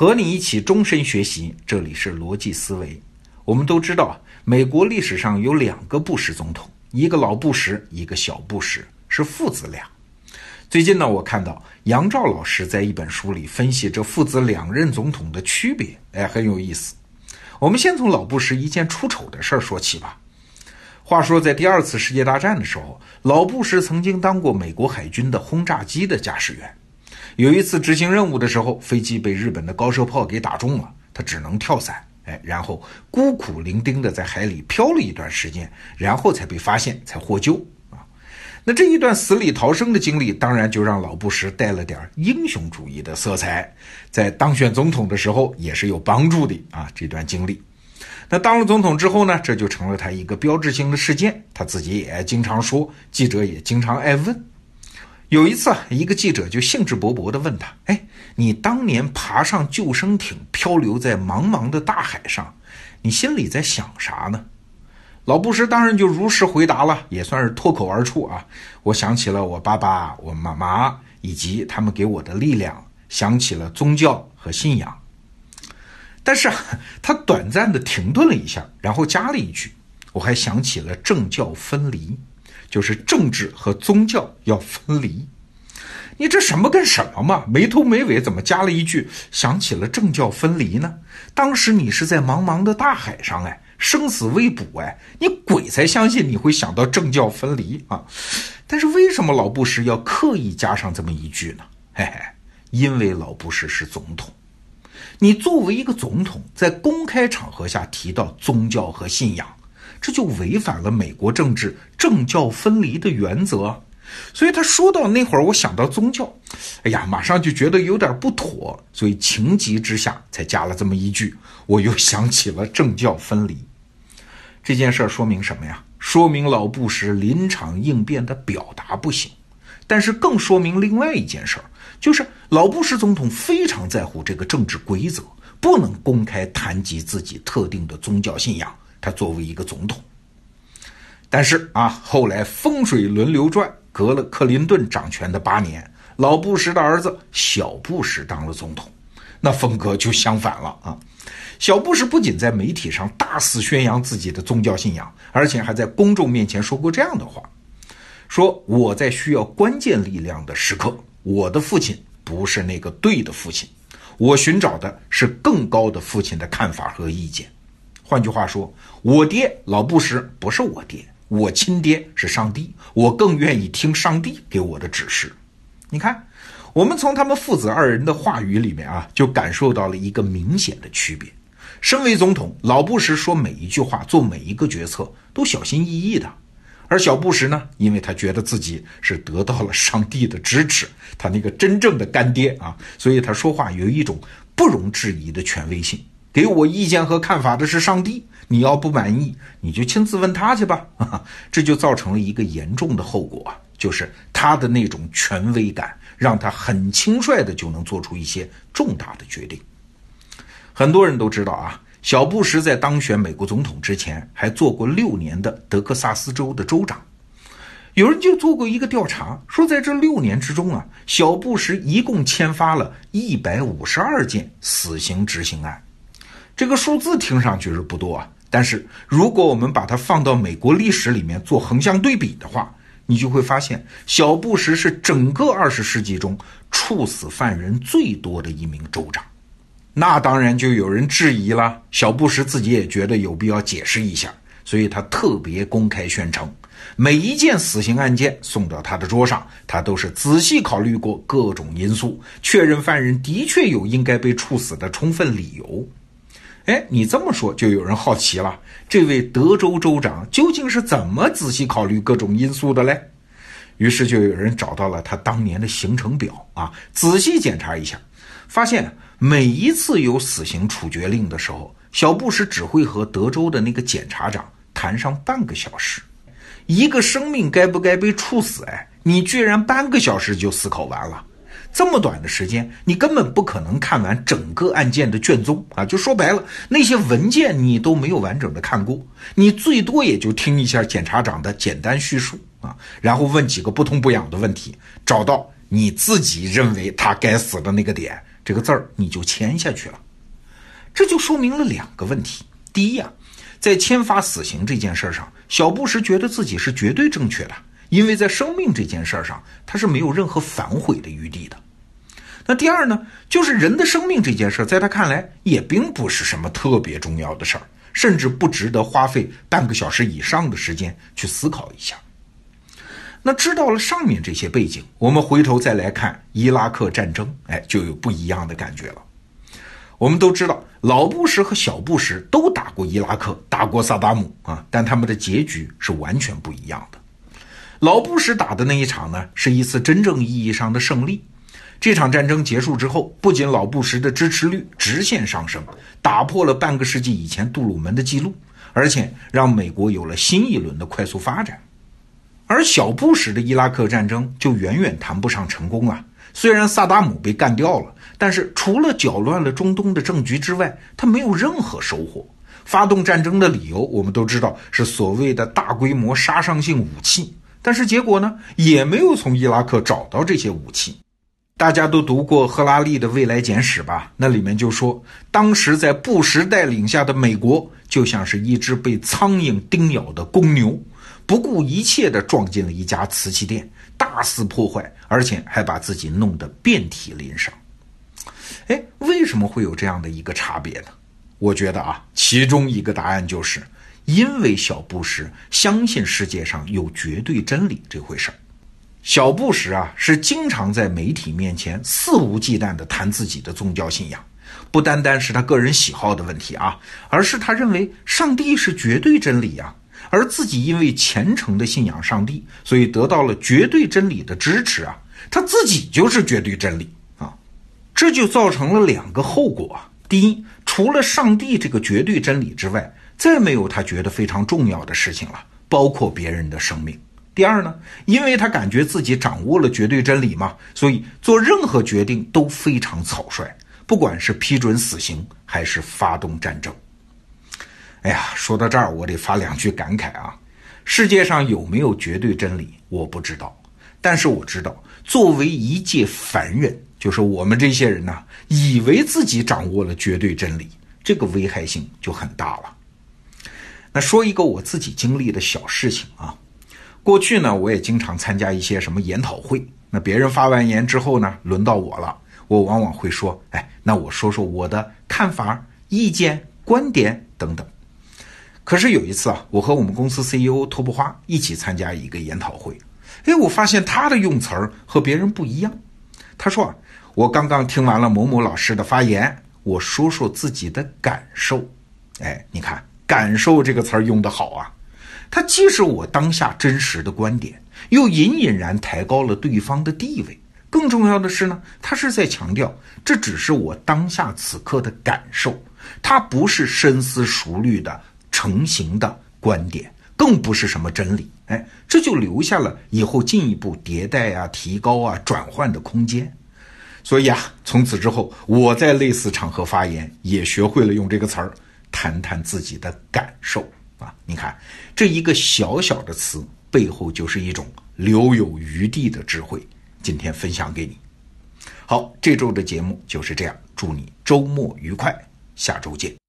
和你一起终身学习，这里是逻辑思维。我们都知道，美国历史上有两个布什总统，一个老布什，一个小布什，是父子俩。最近呢，我看到杨照老师在一本书里分析这父子两任总统的区别，哎，很有意思。我们先从老布什一件出丑的事儿说起吧。话说，在第二次世界大战的时候，老布什曾经当过美国海军的轰炸机的驾驶员。有一次执行任务的时候，飞机被日本的高射炮给打中了，他只能跳伞，哎，然后孤苦伶仃的在海里漂了一段时间，然后才被发现，才获救啊。那这一段死里逃生的经历，当然就让老布什带了点英雄主义的色彩，在当选总统的时候也是有帮助的啊。这段经历。那当了总统之后呢，这就成了他一个标志性的事件。他自己也经常说，记者也经常爱问。有一次啊，一个记者就兴致勃勃地问他：“哎，你当年爬上救生艇，漂流在茫茫的大海上，你心里在想啥呢？”老布什当然就如实回答了，也算是脱口而出啊。我想起了我爸爸、我妈妈以及他们给我的力量，想起了宗教和信仰。但是，他短暂的停顿了一下，然后加了一句：“我还想起了政教分离，就是政治和宗教要分离。”你这什么跟什么嘛？没头没尾，怎么加了一句“想起了政教分离”呢？当时你是在茫茫的大海上，哎，生死未卜，哎，你鬼才相信你会想到政教分离啊！但是为什么老布什要刻意加上这么一句呢？嘿嘿，因为老布什是总统。你作为一个总统，在公开场合下提到宗教和信仰，这就违反了美国政治政教分离的原则。所以他说到那会儿，我想到宗教，哎呀，马上就觉得有点不妥，所以情急之下才加了这么一句。我又想起了政教分离这件事儿，说明什么呀？说明老布什临场应变的表达不行，但是更说明另外一件事儿。就是老布什总统非常在乎这个政治规则，不能公开谈及自己特定的宗教信仰。他作为一个总统，但是啊，后来风水轮流转，隔了克林顿掌权的八年，老布什的儿子小布什当了总统，那风格就相反了啊。小布什不仅在媒体上大肆宣扬自己的宗教信仰，而且还在公众面前说过这样的话：说我在需要关键力量的时刻。我的父亲不是那个对的父亲，我寻找的是更高的父亲的看法和意见。换句话说，我爹老布什不是我爹，我亲爹是上帝，我更愿意听上帝给我的指示。你看，我们从他们父子二人的话语里面啊，就感受到了一个明显的区别。身为总统，老布什说每一句话、做每一个决策都小心翼翼的。而小布什呢，因为他觉得自己是得到了上帝的支持，他那个真正的干爹啊，所以他说话有一种不容置疑的权威性。给我意见和看法的是上帝，你要不满意，你就亲自问他去吧。这就造成了一个严重的后果，就是他的那种权威感，让他很轻率的就能做出一些重大的决定。很多人都知道啊。小布什在当选美国总统之前，还做过六年的德克萨斯州的州长。有人就做过一个调查，说在这六年之中啊，小布什一共签发了一百五十二件死刑执行案。这个数字听上去是不多啊，但是如果我们把它放到美国历史里面做横向对比的话，你就会发现，小布什是整个二十世纪中处死犯人最多的一名州长。那当然就有人质疑了，小布什自己也觉得有必要解释一下，所以他特别公开宣称，每一件死刑案件送到他的桌上，他都是仔细考虑过各种因素，确认犯人的确有应该被处死的充分理由。哎，你这么说，就有人好奇了，这位德州州长究竟是怎么仔细考虑各种因素的嘞？于是就有人找到了他当年的行程表啊，仔细检查一下，发现。每一次有死刑处决令的时候，小布什只会和德州的那个检察长谈上半个小时。一个生命该不该被处死？哎，你居然半个小时就思考完了？这么短的时间，你根本不可能看完整个案件的卷宗啊！就说白了，那些文件你都没有完整的看过，你最多也就听一下检察长的简单叙述啊，然后问几个不痛不痒的问题，找到你自己认为他该死的那个点。这个字儿你就签下去了。这就说明了两个问题：第一呀，在签发死刑这件事上，小布什觉得自己是绝对正确的，因为在生命这件事儿上他是没有任何反悔的余地的。那第二呢，就是人的生命这件事，在他看来也并不是什么特别重要的事儿，甚至不值得花费半个小时以上的时间去思考一下。那知道了上面这些背景，我们回头再来看伊拉克战争，哎，就有不一样的感觉了。我们都知道，老布什和小布什都打过伊拉克，打过萨达姆啊，但他们的结局是完全不一样的。老布什打的那一场呢，是一次真正意义上的胜利。这场战争结束之后，不仅老布什的支持率直线上升，打破了半个世纪以前杜鲁门的记录，而且让美国有了新一轮的快速发展。而小布什的伊拉克战争就远远谈不上成功了。虽然萨达姆被干掉了，但是除了搅乱了中东的政局之外，他没有任何收获。发动战争的理由我们都知道是所谓的大规模杀伤性武器，但是结果呢，也没有从伊拉克找到这些武器。大家都读过赫拉利的《未来简史》吧？那里面就说，当时在布什带领下的美国就像是一只被苍蝇叮咬的公牛，不顾一切地撞进了一家瓷器店，大肆破坏，而且还把自己弄得遍体鳞伤。哎，为什么会有这样的一个差别呢？我觉得啊，其中一个答案就是，因为小布什相信世界上有绝对真理这回事儿。小布什啊，是经常在媒体面前肆无忌惮地谈自己的宗教信仰，不单单是他个人喜好的问题啊，而是他认为上帝是绝对真理呀，而自己因为虔诚的信仰上帝，所以得到了绝对真理的支持啊，他自己就是绝对真理啊，这就造成了两个后果啊。第一，除了上帝这个绝对真理之外，再没有他觉得非常重要的事情了，包括别人的生命。第二呢，因为他感觉自己掌握了绝对真理嘛，所以做任何决定都非常草率，不管是批准死刑还是发动战争。哎呀，说到这儿，我得发两句感慨啊！世界上有没有绝对真理，我不知道，但是我知道，作为一介凡人，就是我们这些人呢，以为自己掌握了绝对真理，这个危害性就很大了。那说一个我自己经历的小事情啊。过去呢，我也经常参加一些什么研讨会。那别人发完言之后呢，轮到我了，我往往会说：“哎，那我说说我的看法、意见、观点等等。”可是有一次啊，我和我们公司 CEO 托布花一起参加一个研讨会，哎，我发现他的用词儿和别人不一样。他说：“啊，我刚刚听完了某某老师的发言，我说说自己的感受。”哎，你看“感受”这个词儿用得好啊。它既是我当下真实的观点，又隐隐然抬高了对方的地位。更重要的是呢，它是在强调这只是我当下此刻的感受，它不是深思熟虑的成型的观点，更不是什么真理。哎，这就留下了以后进一步迭代啊、提高啊、转换的空间。所以啊，从此之后，我在类似场合发言也学会了用这个词儿，谈谈自己的感受。啊，你看，这一个小小的词背后就是一种留有余地的智慧。今天分享给你。好，这周的节目就是这样，祝你周末愉快，下周见。